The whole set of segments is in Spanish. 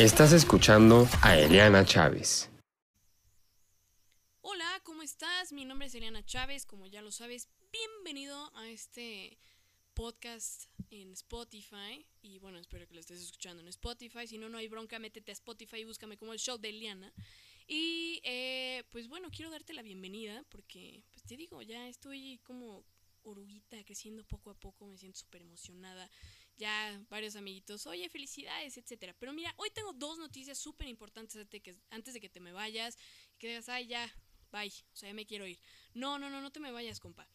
Estás escuchando a Eliana Chávez. Hola, ¿cómo estás? Mi nombre es Eliana Chávez, como ya lo sabes, bienvenido a este podcast en Spotify. Y bueno, espero que lo estés escuchando en Spotify. Si no, no hay bronca, métete a Spotify y búscame como el show de Eliana. Y eh, pues bueno, quiero darte la bienvenida porque, pues te digo, ya estoy como oruguita creciendo poco a poco, me siento súper emocionada. Ya varios amiguitos, oye, felicidades, etcétera. Pero mira, hoy tengo dos noticias súper importantes antes de que te me vayas que digas, ay, ya, bye, o sea, ya me quiero ir. No, no, no, no te me vayas, compa.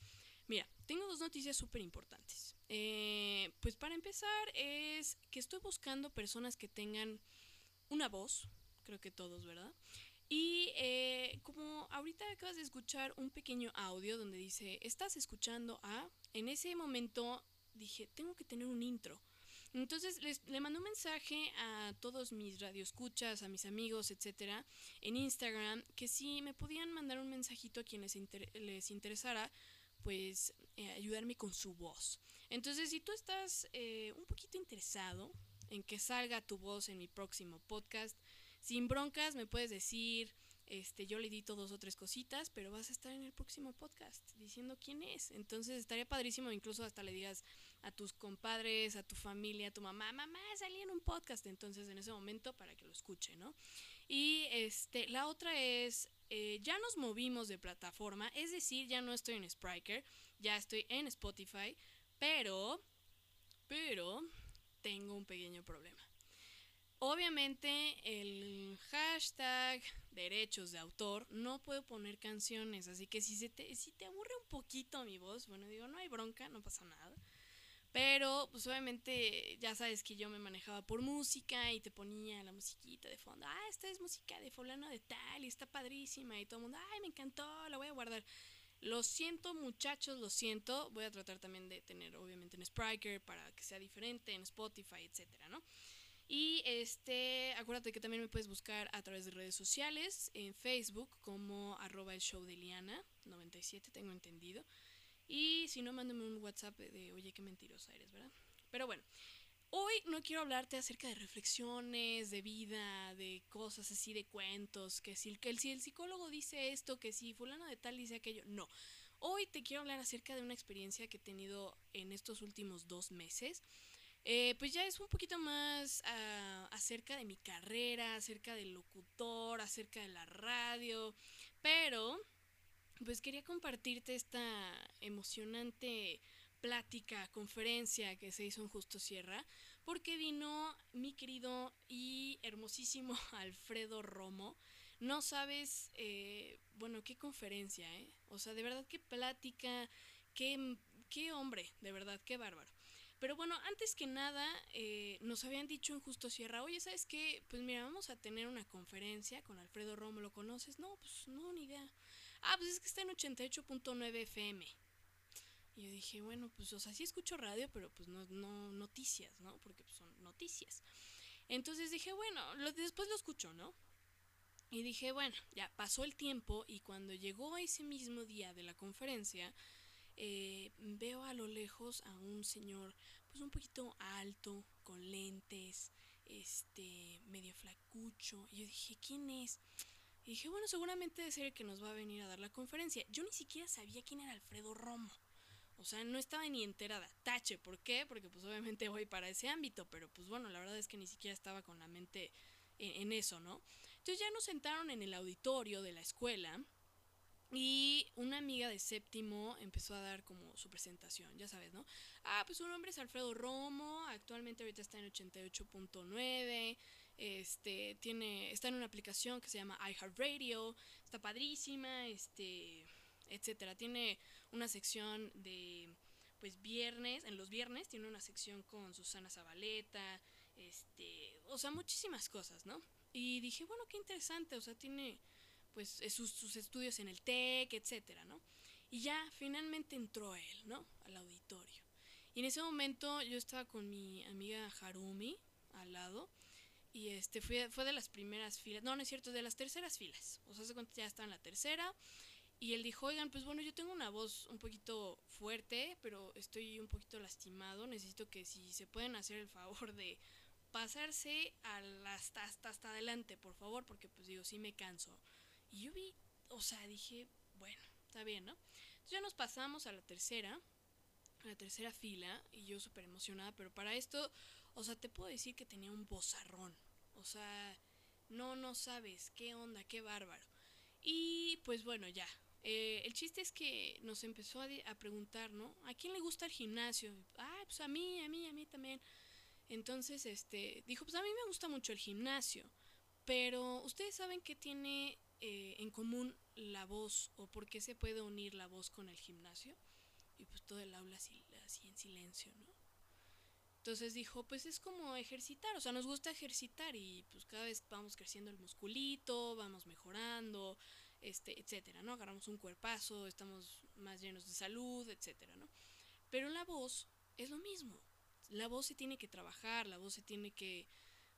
Mira, tengo dos noticias súper importantes. Eh, pues para empezar es que estoy buscando personas que tengan una voz, creo que todos, ¿verdad? Y eh, como ahorita acabas de escuchar un pequeño audio donde dice, estás escuchando a, en ese momento dije, tengo que tener un intro. Entonces les, le mandé un mensaje a todos mis radioescuchas, a mis amigos, etcétera, en Instagram, que si me podían mandar un mensajito a quienes les interesara, pues eh, ayudarme con su voz. Entonces, si tú estás eh, un poquito interesado en que salga tu voz en mi próximo podcast, sin broncas me puedes decir, este, yo le edito dos o tres cositas, pero vas a estar en el próximo podcast diciendo quién es. Entonces estaría padrísimo, incluso hasta le digas a tus compadres, a tu familia, a tu mamá, mamá, salí en un podcast. Entonces en ese momento para que lo escuche, ¿no? Y este, la otra es, eh, ya nos movimos de plataforma, es decir, ya no estoy en Spriker, ya estoy en Spotify, pero, pero, tengo un pequeño problema. Obviamente el hashtag derechos de autor no puedo poner canciones, así que si, se te, si te aburre un poquito mi voz, bueno, digo, no hay bronca, no pasa nada. Pero, pues obviamente, ya sabes que yo me manejaba por música y te ponía la musiquita de fondo. Ah, esta es música de fulano de tal y está padrísima. Y todo el mundo, ay, me encantó, la voy a guardar. Lo siento, muchachos, lo siento. Voy a tratar también de tener, obviamente, en Spriker para que sea diferente, en Spotify, etcétera, ¿no? Y este, acuérdate que también me puedes buscar a través de redes sociales, en Facebook como arroba el show de Liana, 97, tengo entendido. Y si no, mándame un WhatsApp de, oye, qué mentirosa eres, ¿verdad? Pero bueno, hoy no quiero hablarte acerca de reflexiones, de vida, de cosas así, de cuentos, que si, que si el psicólogo dice esto, que si fulano de tal dice aquello, no. Hoy te quiero hablar acerca de una experiencia que he tenido en estos últimos dos meses. Eh, pues ya es un poquito más ah, acerca de mi carrera, acerca del locutor, acerca de la radio, pero pues quería compartirte esta emocionante plática, conferencia que se hizo en Justo Sierra, porque vino mi querido y hermosísimo Alfredo Romo. No sabes, eh, bueno, qué conferencia, ¿eh? O sea, de verdad qué plática, qué, qué hombre, de verdad, qué bárbaro. Pero bueno, antes que nada, eh, nos habían dicho en Justo Sierra, oye, ¿sabes qué? Pues mira, vamos a tener una conferencia con Alfredo Romo, ¿lo conoces? No, pues no, ni idea. Ah, pues es que está en 88.9 FM. Y yo dije, bueno, pues, o sea, sí escucho radio, pero pues no, no noticias, ¿no? Porque pues, son noticias. Entonces dije, bueno, después lo escucho, ¿no? Y dije, bueno, ya pasó el tiempo y cuando llegó ese mismo día de la conferencia, eh, veo a lo lejos a un señor, pues un poquito alto, con lentes, este, medio flacucho. Y yo dije, ¿quién es? Y dije, bueno, seguramente ser el que nos va a venir a dar la conferencia. Yo ni siquiera sabía quién era Alfredo Romo. O sea, no estaba ni enterada. Tache, ¿por qué? Porque pues obviamente voy para ese ámbito, pero pues bueno, la verdad es que ni siquiera estaba con la mente en, en eso, ¿no? Entonces ya nos sentaron en el auditorio de la escuela y una amiga de séptimo empezó a dar como su presentación, ya sabes, ¿no? Ah, pues su nombre es Alfredo Romo, actualmente ahorita está en 88.9, este, tiene, está en una aplicación que se llama iHeartRadio, está padrísima, este, etcétera. Tiene una sección de, pues, viernes, en los viernes tiene una sección con Susana Zabaleta, este, o sea, muchísimas cosas, ¿no? Y dije, bueno, qué interesante, o sea, tiene pues sus, sus estudios en el TEC, etcétera, ¿no? Y ya finalmente entró él, ¿no? Al auditorio. Y en ese momento yo estaba con mi amiga Harumi al lado y este fue, fue de las primeras filas, no, no es cierto, de las terceras filas. O sea, se cuenta ya estaba en la tercera y él dijo, oigan, pues bueno, yo tengo una voz un poquito fuerte, pero estoy un poquito lastimado, necesito que si se pueden hacer el favor de pasarse hasta, hasta, hasta adelante, por favor, porque pues digo, sí me canso. Y yo vi, o sea, dije, bueno, está bien, ¿no? Entonces ya nos pasamos a la tercera, a la tercera fila, y yo súper emocionada, pero para esto, o sea, te puedo decir que tenía un bozarrón. O sea, no, no sabes qué onda, qué bárbaro. Y pues bueno, ya. Eh, el chiste es que nos empezó a, preguntar, ¿no? ¿A quién le gusta el gimnasio? Ah, pues a mí, a mí, a mí también. Entonces, este, dijo, pues a mí me gusta mucho el gimnasio. Pero, ¿ustedes saben qué tiene eh, en común la voz o por qué se puede unir la voz con el gimnasio? Y pues todo el aula así, así en silencio, ¿no? Entonces dijo, pues es como ejercitar, o sea, nos gusta ejercitar y pues cada vez vamos creciendo el musculito, vamos mejorando, este, etcétera, ¿no? Agarramos un cuerpazo, estamos más llenos de salud, etcétera, ¿no? Pero la voz es lo mismo. La voz se tiene que trabajar, la voz se tiene que,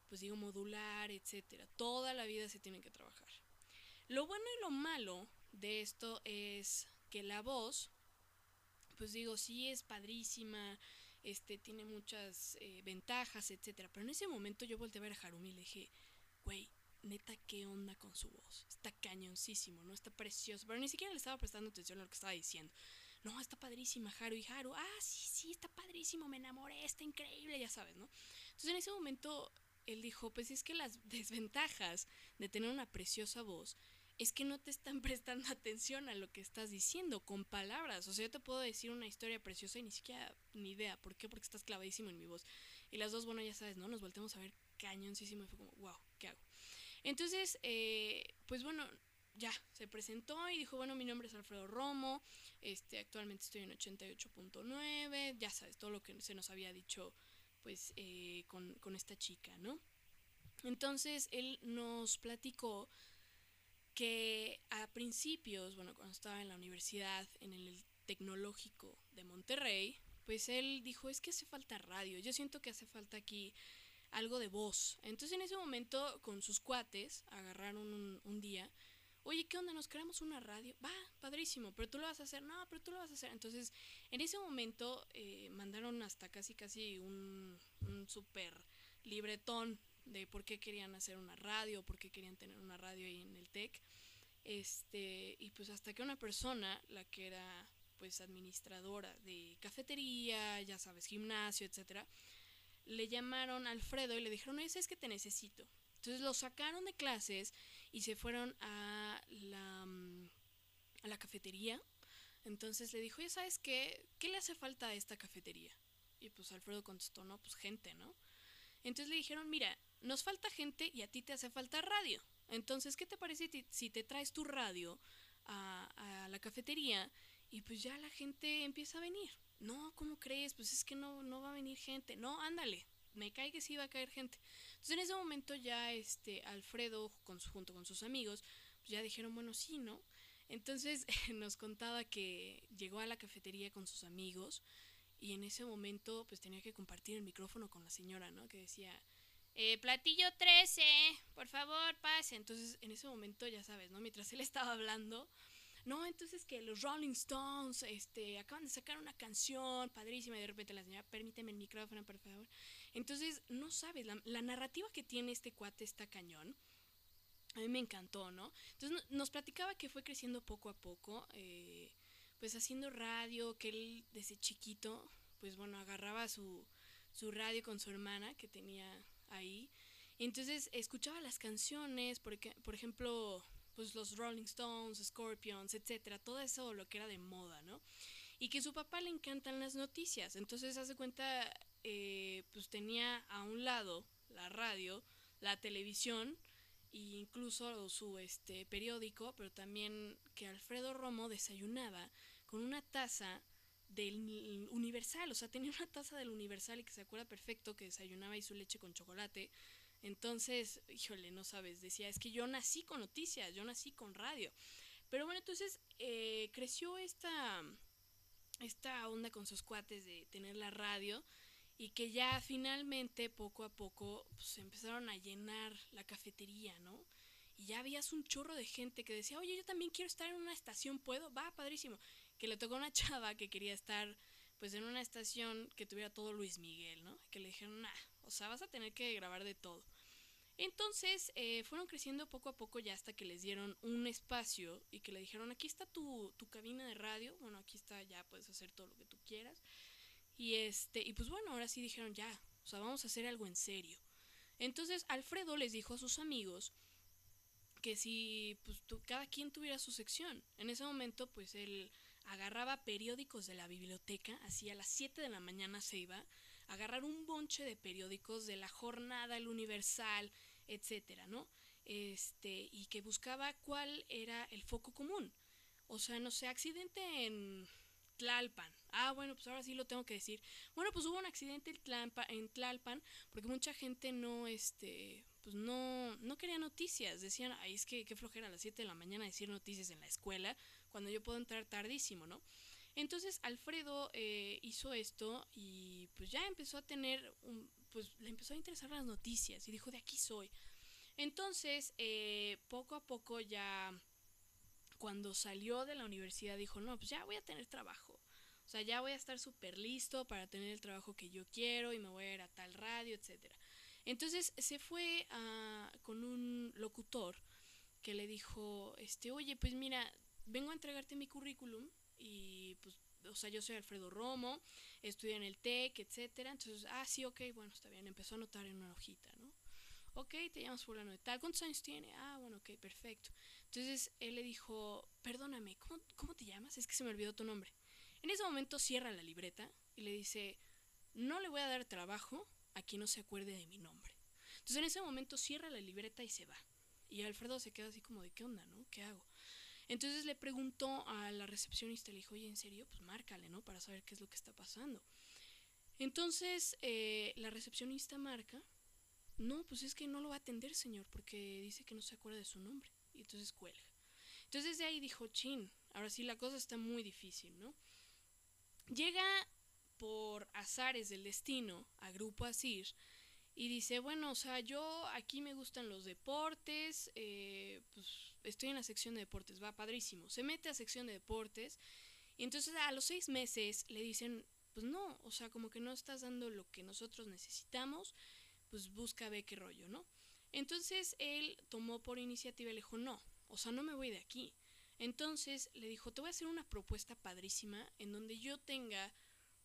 pues digo, modular, etcétera. Toda la vida se tiene que trabajar. Lo bueno y lo malo de esto es que la voz, pues digo, sí es padrísima, este, tiene muchas eh, ventajas, etcétera. Pero en ese momento yo volteé a ver a Harumi y le dije, güey, neta, ¿qué onda con su voz? Está cañoncísimo, ¿no? Está precioso. Pero ni siquiera le estaba prestando atención a lo que estaba diciendo. No, está padrísima, Haru. Y Haru, ah, sí, sí, está padrísimo, me enamoré, está increíble, ya sabes, ¿no? Entonces en ese momento él dijo, pues es que las desventajas de tener una preciosa voz es que no te están prestando atención a lo que estás diciendo con palabras. O sea, yo te puedo decir una historia preciosa y ni siquiera ni idea. ¿Por qué? Porque estás clavadísimo en mi voz. Y las dos, bueno, ya sabes, ¿no? Nos volteamos a ver cañoncísimo y fue como, wow, ¿qué hago? Entonces, eh, pues bueno, ya, se presentó y dijo, bueno, mi nombre es Alfredo Romo, este, actualmente estoy en 88.9, ya sabes, todo lo que se nos había dicho, pues, eh, con, con esta chica, ¿no? Entonces, él nos platicó que a principios, bueno, cuando estaba en la universidad, en el tecnológico de Monterrey, pues él dijo, es que hace falta radio, yo siento que hace falta aquí algo de voz. Entonces en ese momento con sus cuates agarraron un, día, oye, ¿qué onda? ¿Nos creamos una radio? Va, padrísimo, pero tú lo vas a hacer, no, pero tú lo vas a hacer. Entonces en ese momento eh, mandaron hasta casi, casi un, un súper libretón de por qué querían hacer una radio, por qué querían tener una radio ahí en el TEC. Este, y pues hasta que una persona, la que era pues administradora de cafetería, ya sabes, gimnasio, etcétera, le llamaron a Alfredo y le dijeron, oye, es que te necesito. Entonces lo sacaron de clases y se fueron a la, mm, a la cafetería. Entonces le dijo, oye, ¿sabes qué? ¿Qué le hace falta a esta cafetería? Y pues Alfredo contestó, no, pues gente, ¿no? Entonces le dijeron, mira, nos falta gente y a ti te hace falta radio. Entonces, ¿qué te parece si te traes tu radio a, la cafetería y pues ya la gente empieza a venir? No, ¿cómo crees? Pues es que no, no va a venir gente. No, ándale, me cae que sí va a caer gente. Entonces en ese momento ya este Alfredo junto con sus amigos pues ya dijeron, bueno, sí, ¿no? Entonces nos contaba que llegó a la cafetería con sus amigos y en ese momento pues tenía que compartir el micrófono con la señora, ¿no? Que decía, eh, platillo 13, por favor, pase. Entonces, en ese momento, ya sabes, ¿no? Mientras él estaba hablando, no, entonces que los Rolling Stones, este, acaban de sacar una canción padrísima y de repente la señora, permíteme el micrófono, por favor. Entonces, no sabes, la, narrativa que tiene este cuate está cañón. A mí me encantó, ¿no? Entonces nos platicaba que fue creciendo poco a poco, eh, pues haciendo radio, que él desde chiquito, pues bueno, agarraba su, su radio con su hermana que tenía ahí. Entonces escuchaba las canciones, porque, por ejemplo, pues los Rolling Stones, Scorpions, etcétera, todo eso lo que era de moda, ¿no? Y que su papá le encantan las noticias. Entonces, hace cuenta, eh, pues tenía a un lado la radio, la televisión e incluso su este periódico, pero también que Alfredo Romo desayunaba con una taza del Universal, o sea, tenía una taza del Universal y que se acuerda perfecto que desayunaba y su leche con chocolate. Entonces, híjole, no sabes, decía, es que yo nací con noticias, yo nací con radio. Pero bueno, entonces eh, creció esta, esta onda con sus cuates de tener la radio y que ya finalmente, poco a poco, pues empezaron a llenar la cafetería, ¿no? Y ya habías un chorro de gente que decía, oye, yo también quiero estar en una estación, ¿puedo? Va, padrísimo que le tocó a una chava que quería estar pues en una estación que tuviera todo Luis Miguel, ¿no? Que le dijeron, nah, O sea, vas a tener que grabar de todo. Entonces eh, fueron creciendo poco a poco ya hasta que les dieron un espacio y que le dijeron, aquí está tu, tu cabina de radio, bueno, aquí está, ya puedes hacer todo lo que tú quieras. Y este, y pues bueno, ahora sí dijeron ya, o sea, vamos a hacer algo en serio. Entonces Alfredo les dijo a sus amigos que si pues cada quien tuviera su sección. En ese momento pues él agarraba periódicos de la biblioteca, así a las 7 de la mañana se iba a agarrar un bonche de periódicos de la jornada, el universal, etcétera, ¿no? Este, y que buscaba cuál era el foco común. O sea, no sé, accidente en Tlalpan. Ah, bueno, pues ahora sí lo tengo que decir. Bueno, pues hubo un accidente en Tlalpan, porque mucha gente no, este, pues no, no quería noticias. Decían, ay, es que qué flojera a las 7 de la mañana decir noticias en la escuela cuando yo puedo entrar tardísimo, ¿no? Entonces Alfredo eh, hizo esto y pues ya empezó a tener, un, pues le empezó a interesar las noticias y dijo, de aquí soy. Entonces, eh, poco a poco ya cuando salió de la universidad dijo, no, pues ya voy a tener trabajo. O sea, ya voy a estar súper listo para tener el trabajo que yo quiero y me voy a ir a tal radio, etc. Entonces se fue a, con un locutor que le dijo, este, oye, pues mira, vengo a entregarte mi currículum y pues, o sea, yo soy Alfredo Romo, estudié en el TEC, etcétera. Entonces, ah, sí, ok, bueno, está bien. Empezó a anotar en una hojita, ¿no? Ok, te llamas fulano de tal. ¿Cuántos años tiene? Ah, bueno, ok, perfecto. Entonces él le dijo, perdóname, ¿cómo, ¿cómo te llamas? Es que se me olvidó tu nombre. En ese momento cierra la libreta y le dice, no le voy a dar trabajo a quien no se acuerde de mi nombre. Entonces en ese momento cierra la libreta y se va. Y Alfredo se queda así como de, ¿qué onda, no? ¿Qué hago? Entonces le preguntó a la recepcionista, le dijo, oye, ¿en serio? Pues márcale, ¿no? Para saber qué es lo que está pasando. Entonces eh, la recepcionista marca, no, pues es que no lo va a atender, señor, porque dice que no se acuerda de su nombre. Y entonces cuelga. Entonces de ahí dijo, chin, ahora sí la cosa está muy difícil, ¿no? Llega por azares del destino a Grupo Asir y dice, bueno, o sea, yo aquí me gustan los deportes, eh, pues estoy en la sección de deportes, va padrísimo. Se mete a sección de deportes y entonces a los seis meses le dicen, pues no, o sea, como que no estás dando lo que nosotros necesitamos, pues busca ver qué rollo, ¿no? Entonces él tomó por iniciativa y le dijo, no, o sea, no me voy de aquí. Entonces le dijo, te voy a hacer una propuesta padrísima en donde yo tenga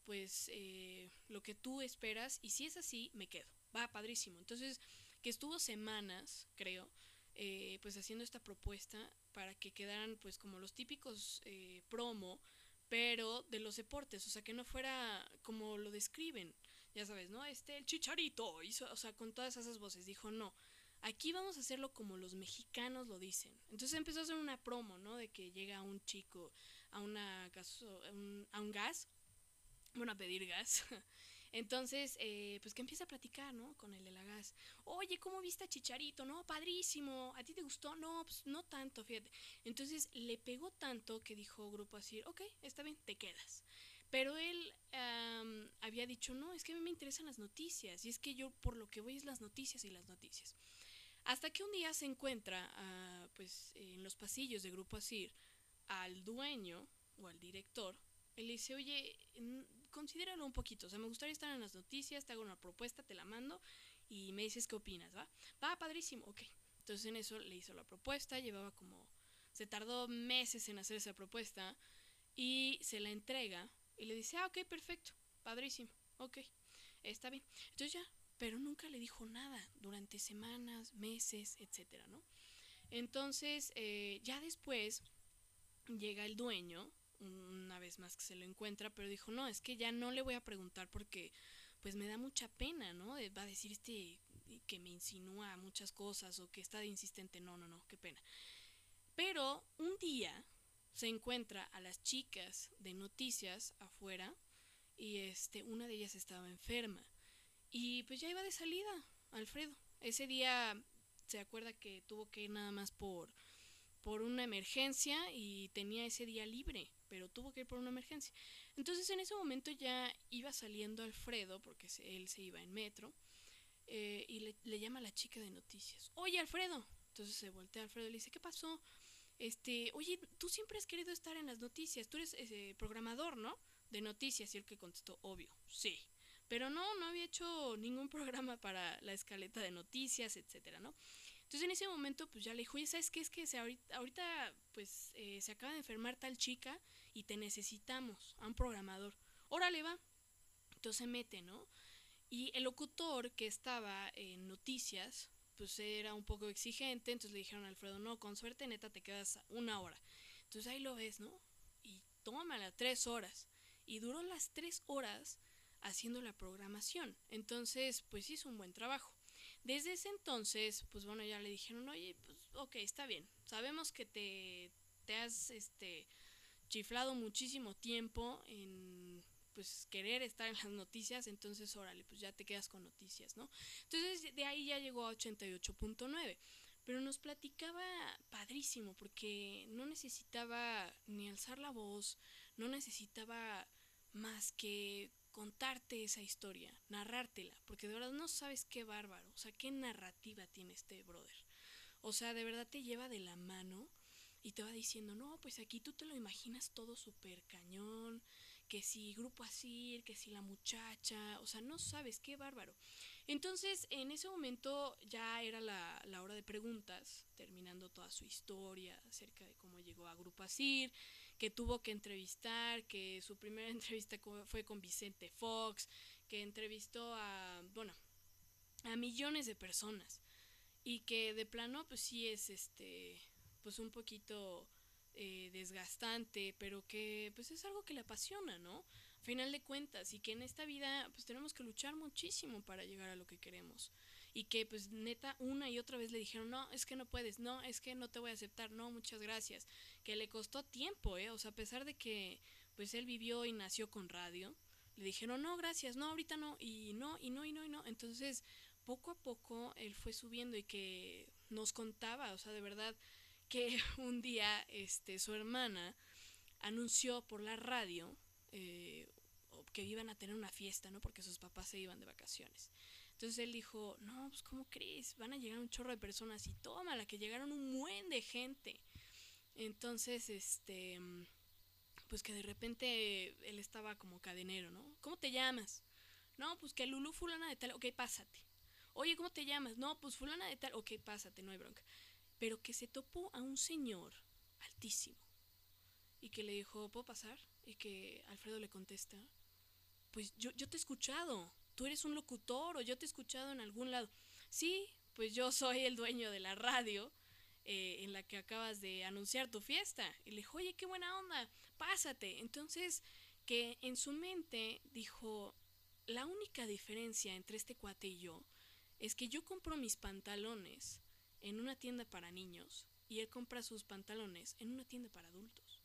pues eh, lo que tú esperas y si es así, me quedo. Va, padrísimo. Entonces, que estuvo semanas, creo, eh, pues haciendo esta propuesta para que quedaran pues como los típicos eh, promo, pero de los deportes, o sea, que no fuera como lo describen, ya sabes, ¿no? Este, el chicharito, hizo, o sea, con todas esas voces, dijo, no, aquí vamos a hacerlo como los mexicanos lo dicen. Entonces empezó a hacer una promo, ¿no? De que llega un chico a, una a un gas, bueno, a pedir gas. Entonces, eh, pues que empieza a platicar, ¿no? Con el de la gas. Oye, ¿cómo viste a Chicharito? No, padrísimo. ¿A ti te gustó? No, pues no tanto, fíjate. Entonces le pegó tanto que dijo Grupo así, ok, está bien, te quedas. Pero él había dicho, no, es que a mí me interesan las noticias. Y es que yo por lo que voy es las noticias y las noticias. Hasta que un día se encuentra, ah, pues, en los pasillos de Grupo Asir, al dueño o al director. Él le dice, oye, considéralo un poquito. O sea, me gustaría estar en las noticias, te hago una propuesta, te la mando y me dices qué opinas, ¿va? Va, padrísimo, ok. Entonces en eso le hizo la propuesta, llevaba como... Se tardó meses en hacer esa propuesta y se la entrega y le dice, ah, ok, perfecto, padrísimo, ok, está bien. Entonces ya, pero nunca le dijo nada durante semanas, meses, etcétera, ¿no? Entonces, eh, ya después llega el dueño una vez más que se lo encuentra, pero dijo, no, es que ya no le voy a preguntar porque pues me da mucha pena, ¿no? Va a decir este que me insinúa muchas cosas o que está de insistente, no, no, no, qué pena. Pero un día se encuentra a las chicas de noticias afuera y este una de ellas estaba enferma y pues ya iba de salida Alfredo ese día se acuerda que tuvo que ir nada más por por una emergencia y tenía ese día libre pero tuvo que ir por una emergencia. Entonces en ese momento ya iba saliendo Alfredo, porque él se iba en metro, eh, y le, llama a la chica de noticias, oye Alfredo, entonces se voltea Alfredo y le dice, ¿qué pasó? Este, oye, tú siempre has querido estar en las noticias, tú eres ese programador, ¿no? De noticias, y el que contestó, obvio, sí, Pero no, no había hecho ningún programa para la escaleta de noticias, etcétera, ¿no? Entonces en ese momento pues ya le dijo, oye, ¿sabes qué? Es que se, ahorita, pues eh, se acaba de enfermar tal chica y te necesitamos a un programador. Órale, va. Entonces se mete, ¿no? Y el locutor que estaba en noticias, pues era un poco exigente, entonces le dijeron a Alfredo, no, con suerte neta te quedas una hora. Entonces ahí lo ves, ¿no? Y tómala, tres horas. Y duró las tres horas haciendo la programación. Entonces, pues hizo un buen trabajo. Desde ese entonces, pues bueno, ya le dijeron, oye, pues ok, está bien. Sabemos que te, te has este, chiflado muchísimo tiempo en pues querer estar en las noticias, entonces órale, pues ya te quedas con noticias, ¿no? Entonces de ahí ya llegó a 88.9, pero nos platicaba padrísimo porque no necesitaba ni alzar la voz, no necesitaba más que contarte esa historia, narrártela, porque de verdad no sabes qué bárbaro, o sea, qué narrativa tiene este brother. O sea, de verdad te lleva de la mano y te va diciendo, no, pues aquí tú te lo imaginas todo súper cañón, que si grupo así, que si la muchacha, o sea, no sabes, qué bárbaro. Entonces, en ese momento ya era la, la hora de preguntas, terminando toda su historia acerca de cómo llegó a Grupo Asir, que tuvo que entrevistar, que su primera entrevista fue con Vicente Fox, que entrevistó a, bueno, a millones de personas y que de plano pues sí es este pues un poquito eh, desgastante, pero que pues es algo que le apasiona, ¿no? A final de cuentas, y que en esta vida pues tenemos que luchar muchísimo para llegar a lo que queremos. Y que pues neta una y otra vez le dijeron, no, es que no puedes, no, es que no te voy a aceptar, no, muchas gracias. Que le costó tiempo, ¿eh? O sea, a pesar de que pues él vivió y nació con radio, le dijeron, no, gracias, no, ahorita no, y no, y no, y no, y no. Entonces, poco a poco él fue subiendo y que nos contaba, o sea, de verdad, que un día este, su hermana anunció por la radio eh, que iban a tener una fiesta, ¿no? Porque sus papás se iban de vacaciones. Entonces él dijo, no, pues ¿cómo crees? Van a llegar un chorro de personas y toma, la que llegaron un buen de gente. Entonces, este, pues que de repente él estaba como cadenero, ¿no? ¿Cómo te llamas? No, pues que Lulu fulana de tal, ok, pásate. Oye, ¿cómo te llamas? No, pues fulana de tal, ok, pásate, no hay bronca pero que se topó a un señor altísimo y que le dijo, ¿puedo pasar? Y que Alfredo le contesta, pues yo, yo te he escuchado, tú eres un locutor o yo te he escuchado en algún lado. Sí, pues yo soy el dueño de la radio eh, en la que acabas de anunciar tu fiesta. Y le dijo, oye, qué buena onda, pásate. Entonces, que en su mente dijo, la única diferencia entre este cuate y yo es que yo compro mis pantalones en una tienda para niños y él compra sus pantalones en una tienda para adultos.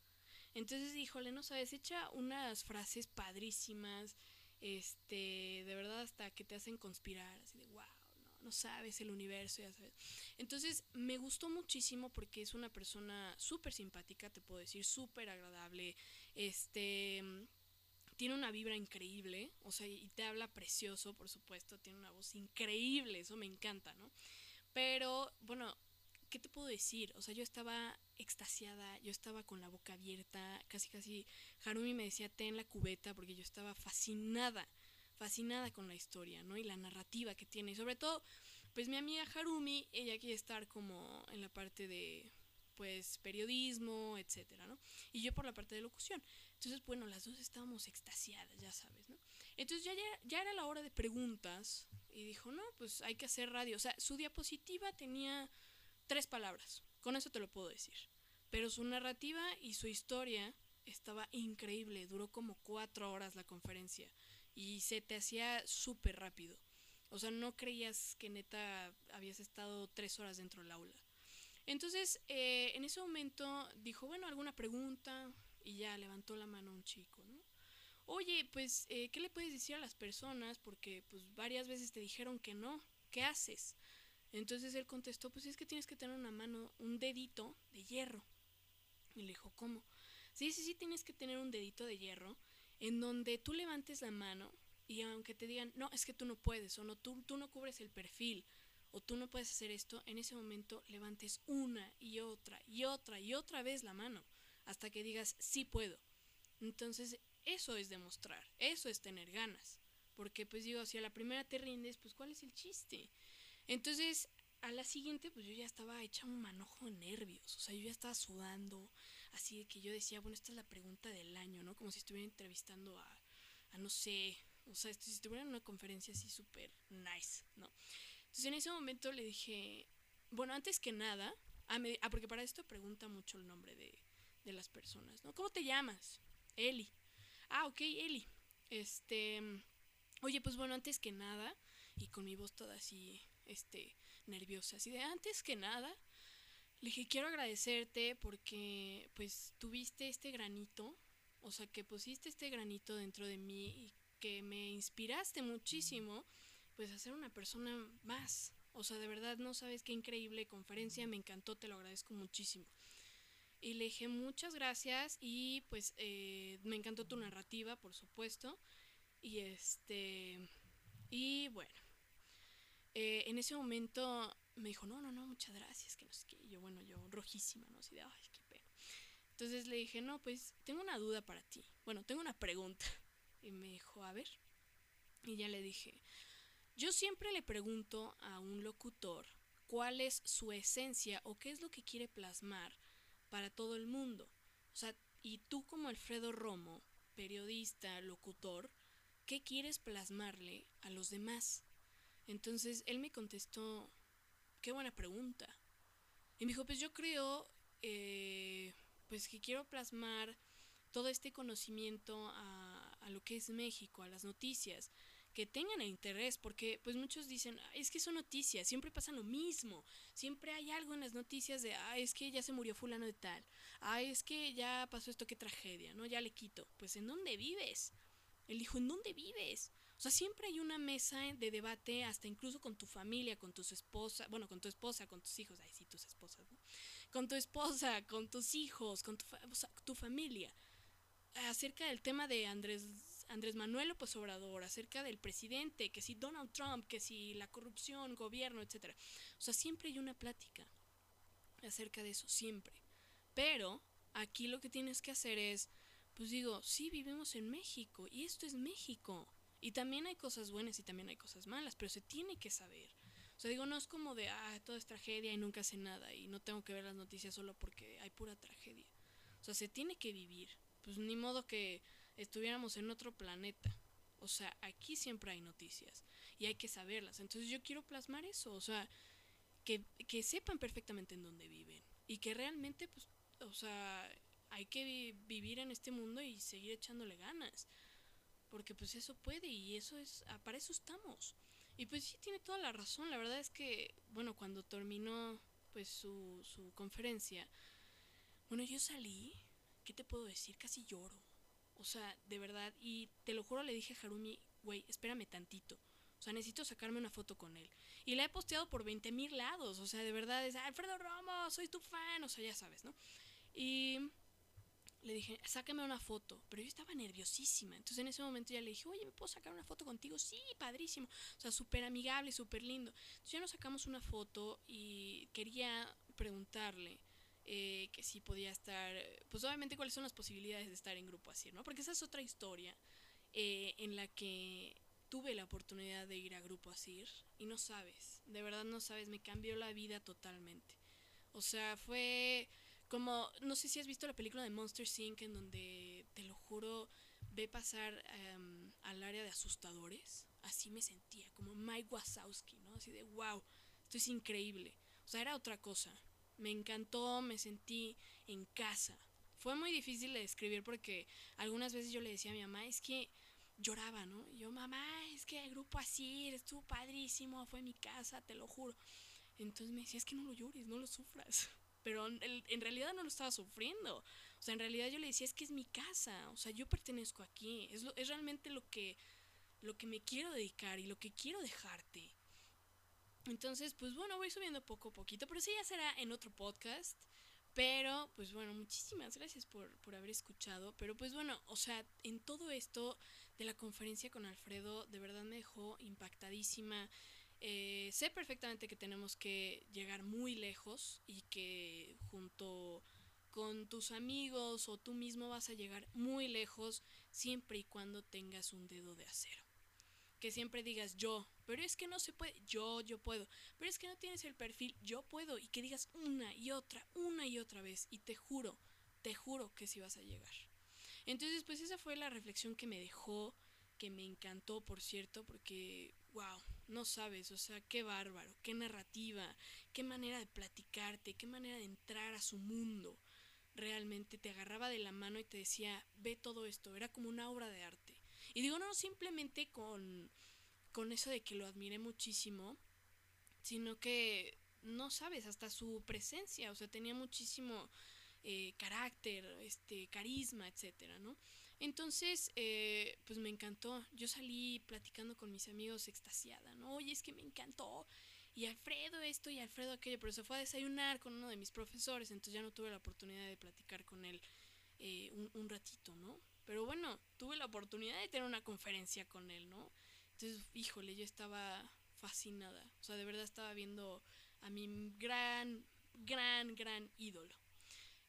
Entonces, híjole, no sabes, echa unas frases padrísimas, este, de verdad hasta que te hacen conspirar, así de wow, no, no sabes el universo, ya sabes. Entonces, me gustó muchísimo porque es una persona súper simpática, te puedo decir, súper agradable, este, tiene una vibra increíble, o sea, y te habla precioso, por supuesto, tiene una voz increíble, eso me encanta, ¿no? Pero bueno, ¿qué te puedo decir? O sea, yo estaba extasiada, yo estaba con la boca abierta, casi casi Harumi me decía ten la cubeta porque yo estaba fascinada, fascinada con la historia, ¿no? Y la narrativa que tiene. Y sobre todo, pues mi amiga Harumi, ella quiere estar como en la parte de pues periodismo, etcétera, ¿no? Y yo por la parte de locución. Entonces, bueno, las dos estábamos extasiadas, ya sabes, ¿no? Entonces ya, ya era la hora de preguntas y dijo, no, pues hay que hacer radio. O sea, su diapositiva tenía tres palabras, con eso te lo puedo decir. Pero su narrativa y su historia estaba increíble, duró como cuatro horas la conferencia y se te hacía súper rápido. O sea, no creías que neta habías estado tres horas dentro del aula. Entonces, eh, en ese momento dijo, bueno, alguna pregunta y ya levantó la mano un chico, ¿no? oye, pues, eh, ¿qué le puedes decir a las personas? Porque pues varias veces te dijeron que no, ¿qué haces? Entonces él contestó, pues es que tienes que tener una mano, un dedito de hierro. Y le dijo, ¿cómo? Sí, sí, sí, tienes que tener un dedito de hierro en donde tú levantes la mano y aunque te digan, no, es que tú no puedes, o no, tú, tú no cubres el perfil, o tú no puedes hacer esto, en ese momento levantes una y otra y otra y otra vez la mano hasta que digas, sí puedo. Entonces eso es demostrar, eso es tener ganas. Porque pues digo, si a la primera te rindes, pues ¿cuál es el chiste? Entonces, a la siguiente, pues yo ya estaba hecha un manojo de nervios. O sea, yo ya estaba sudando. Así de que yo decía, bueno, esta es la pregunta del año, ¿no? Como si estuviera entrevistando a, a no sé, o sea, si estuviera en una conferencia así súper nice, ¿no? Entonces en ese momento le dije, bueno, antes que nada, ah, ah porque para esto pregunta mucho el nombre de, de las personas, ¿no? ¿Cómo te llamas? Eli. Ah, ok, Eli. Este, oye, pues bueno, antes que nada, y con mi voz toda así, este, nerviosa, así de antes que nada, le dije, quiero agradecerte porque pues tuviste este granito, o sea, que pusiste este granito dentro de mí y que me inspiraste muchísimo, pues a ser una persona más. O sea, de verdad no sabes qué increíble conferencia, me encantó, te lo agradezco muchísimo. Y le dije muchas gracias y pues eh, me encantó tu narrativa, por supuesto. Y este, y bueno, eh, en ese momento me dijo, no, no, no, muchas gracias, que no sé qué. Y yo, bueno, yo rojísima, ¿no? Así de, ay, qué pena. Entonces le dije, no, pues tengo una duda para ti. Bueno, tengo una pregunta. Y me dijo, a ver. Y ya le dije, yo siempre le pregunto a un locutor cuál es su esencia o qué es lo que quiere plasmar para todo el mundo. O sea, y tú como Alfredo Romo, periodista, locutor, ¿qué quieres plasmarle a los demás? Entonces él me contestó, qué buena pregunta. Y me dijo, pues yo creo, eh, pues que quiero plasmar todo este conocimiento a, lo que es México, a las noticias, que tengan interés, porque pues muchos dicen, es que son noticias, siempre pasa lo mismo, siempre hay algo en las noticias de, ah, es que ya se murió fulano de tal, ah, es que ya pasó esto, qué tragedia, ¿no? Ya le quito, pues ¿en dónde vives? Él dijo, ¿en dónde vives? O sea, siempre hay una mesa de debate, hasta incluso con tu familia, con tus esposas, bueno, con tu esposa, con tus hijos, ay, sí, tus esposas, ¿no? Con tu esposa, con tus hijos, con tu, o sea, tu familia, acerca del tema de Andrés, Andrés Manuel López Obrador, acerca del presidente, que si Donald Trump, que si la corrupción, gobierno, etc. O sea, siempre hay una plática acerca de eso, siempre. Pero aquí lo que tienes que hacer es, pues digo, sí vivimos en México y esto es México. Y también hay cosas buenas y también hay cosas malas, pero se tiene que saber. O sea, digo, no es como de, ah, todo es tragedia y nunca hace nada y no tengo que ver las noticias solo porque hay pura tragedia. O sea, se tiene que vivir. Pues ni modo que estuviéramos en otro planeta. O sea, aquí siempre hay noticias y hay que saberlas. Entonces yo quiero plasmar eso, o sea, que, que sepan perfectamente en dónde viven y que realmente, pues, o sea, hay que vivir en este mundo y seguir echándole ganas porque pues eso puede y eso es, ah, para eso estamos. Y pues sí, tiene toda la razón, la verdad es que, bueno, cuando terminó pues su, su conferencia, bueno, yo salí, ¿qué te puedo decir? Casi lloro. O sea, de verdad, y te lo juro, le dije a Harumi, güey, espérame tantito. O sea, necesito sacarme una foto con él. Y la he posteado por 20 mil lados. O sea, de verdad es, Alfredo Romo, soy tu fan. O sea, ya sabes, ¿no? Y le dije, sácame una foto. Pero yo estaba nerviosísima. Entonces en ese momento ya le dije, oye, ¿me puedo sacar una foto contigo? Sí, padrísimo. O sea, súper amigable, súper lindo. Entonces ya nos sacamos una foto y quería preguntarle eh, que si podía estar, pues obviamente cuáles son las posibilidades de estar en grupo así, ¿no? Porque esa es otra historia eh, en la que tuve la oportunidad de ir a grupo así y no sabes, de verdad no sabes, me cambió la vida totalmente. O sea, fue como, no sé si has visto la película de Monster Inc. en donde, te lo juro, ve pasar em, al área de asustadores. Así me sentía, como Mike Wazowski, ¿no? Así de, wow, esto es increíble. O sea, era otra cosa. Me encantó, me sentí en casa. Fue muy difícil de describir porque algunas veces yo le decía a mi mamá, es que lloraba, ¿no? Y yo, mamá, es que el grupo así, estuvo padrísimo, fue mi casa, te lo juro. Entonces me decía, es que no lo llores, no lo sufras pero en realidad no lo estaba sufriendo. O sea, en realidad yo le decía, es que es mi casa, o sea, yo pertenezco aquí, es, lo, es realmente lo que, lo que me quiero dedicar y lo que quiero dejarte. Entonces, pues bueno, voy subiendo poco a poquito, pero sí ya será en otro podcast. Pero, pues bueno, muchísimas gracias por, por haber escuchado. Pero pues bueno, o sea, en todo esto de la conferencia con Alfredo, de verdad me dejó impactadísima. Eh, sé perfectamente que tenemos que llegar muy lejos y que junto con tus amigos o tú mismo vas a llegar muy lejos siempre y cuando tengas un dedo de acero. que siempre digas yo, pero es que no se puede, yo, yo puedo, pero es que no tienes el perfil, yo puedo, y que digas una y otra, una y otra vez, y te juro, te juro que sí vas a llegar. Entonces, pues esa fue la reflexión que me dejó, que me encantó, por cierto, porque, wow, no sabes, o sea, qué bárbaro, qué narrativa, qué manera de platicarte, qué manera de entrar a su mundo. Realmente te agarraba de la mano y te decía, ve todo esto, era como una obra de arte. Y digo, no simplemente con, con eso de que lo admiré muchísimo, sino que no sabes, hasta su presencia, o sea, tenía muchísimo eh, carácter, este, carisma, etcétera, ¿no? Entonces, eh, pues me encantó. Yo salí platicando con mis amigos extasiada, ¿no? Oye, es que me encantó. Y Alfredo esto y Alfredo aquello, pero se fue a desayunar con uno de mis profesores, entonces ya no tuve la oportunidad de platicar con él eh, un, un ratito, ¿no? Pero bueno, tuve la oportunidad de tener una conferencia con él, ¿no? Entonces, híjole, yo estaba fascinada. O sea, de verdad estaba viendo a mi gran, gran, gran ídolo.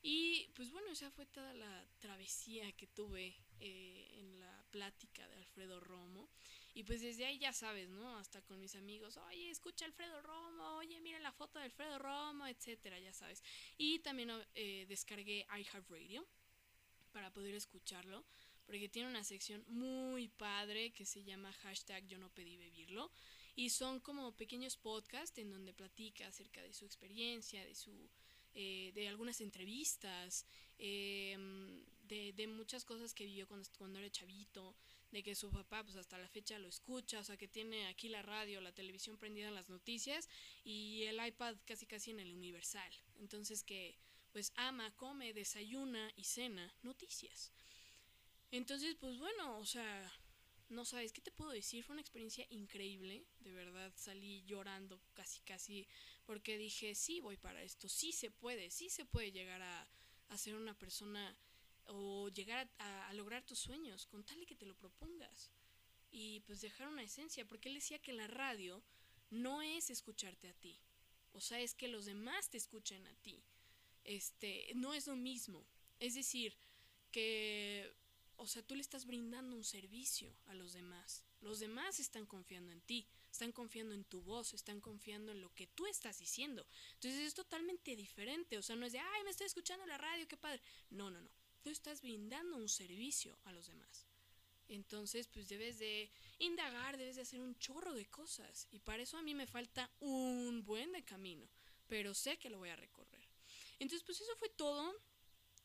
Y pues bueno, esa fue toda la travesía que tuve eh, en la plática de Alfredo Romo. Y pues desde ahí ya sabes, ¿no? Hasta con mis amigos, oye, escucha Alfredo Romo, oye, mira la foto de Alfredo Romo, etcétera, ya sabes. Y también eh, descargué iHeartRadio para poder escucharlo, porque tiene una sección muy padre que se llama hashtag yo no pedí vivirlo. Y son como pequeños podcasts en donde platica acerca de su experiencia, de su eh, de algunas entrevistas, em, de, de, muchas cosas que vivió cuando, cuando era chavito, de que su papá pues hasta la fecha lo escucha, o sea que tiene aquí la radio, la televisión prendida en las noticias y el iPad casi casi en el universal. Entonces que pues ama, come, desayuna y cena noticias. Entonces pues bueno, o sea, no sabes qué te puedo decir, fue una experiencia increíble, de verdad salí llorando casi casi porque dije, sí voy para esto, sí se puede, sí se puede llegar a, ser una persona o llegar a, lograr tus sueños, con tal que te lo propongas. Y pues dejar una esencia, porque él decía que la radio no es escucharte a ti, o sea, es que los demás te escuchen a ti. Este, no es lo mismo. Es decir, que o sea, tú le estás brindando un servicio a los demás. Los demás están confiando en ti, están confiando en tu voz, están confiando en lo que tú estás diciendo. Entonces es totalmente diferente. O sea, no es de, ay, me estoy escuchando la radio, qué padre. No, no, no. Tú estás brindando un servicio a los demás. Entonces, pues debes de indagar, debes de hacer un chorro de cosas. Y para eso a mí me falta un buen de camino. Pero sé que lo voy a recorrer. Entonces, pues eso fue todo.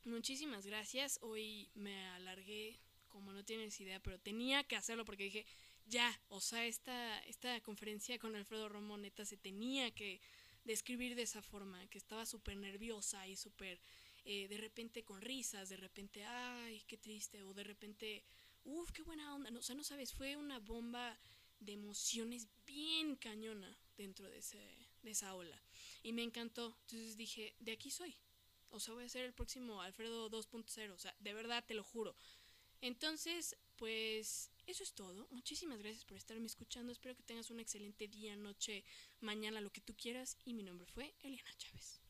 Muchísimas gracias. Hoy me alargué, como no tienes idea, pero tenía que hacerlo porque dije, ya, o sea, esta, esta conferencia con Alfredo Romo neta se tenía que describir de esa forma, que estaba súper nerviosa y súper eh, de repente con risas, de repente, ay, qué triste, o de repente, uff, qué buena onda. No, o sea, no sabes, fue una bomba de emociones bien cañona dentro de, ese, de esa ola. Y me encantó. Entonces dije, de aquí soy. O sea, voy a ser el próximo Alfredo 2.0. O sea, de verdad, te lo juro. Entonces, pues eso es todo. Muchísimas gracias por estarme escuchando. Espero que tengas un excelente día, noche, mañana, lo que tú quieras. Y mi nombre fue Eliana Chávez.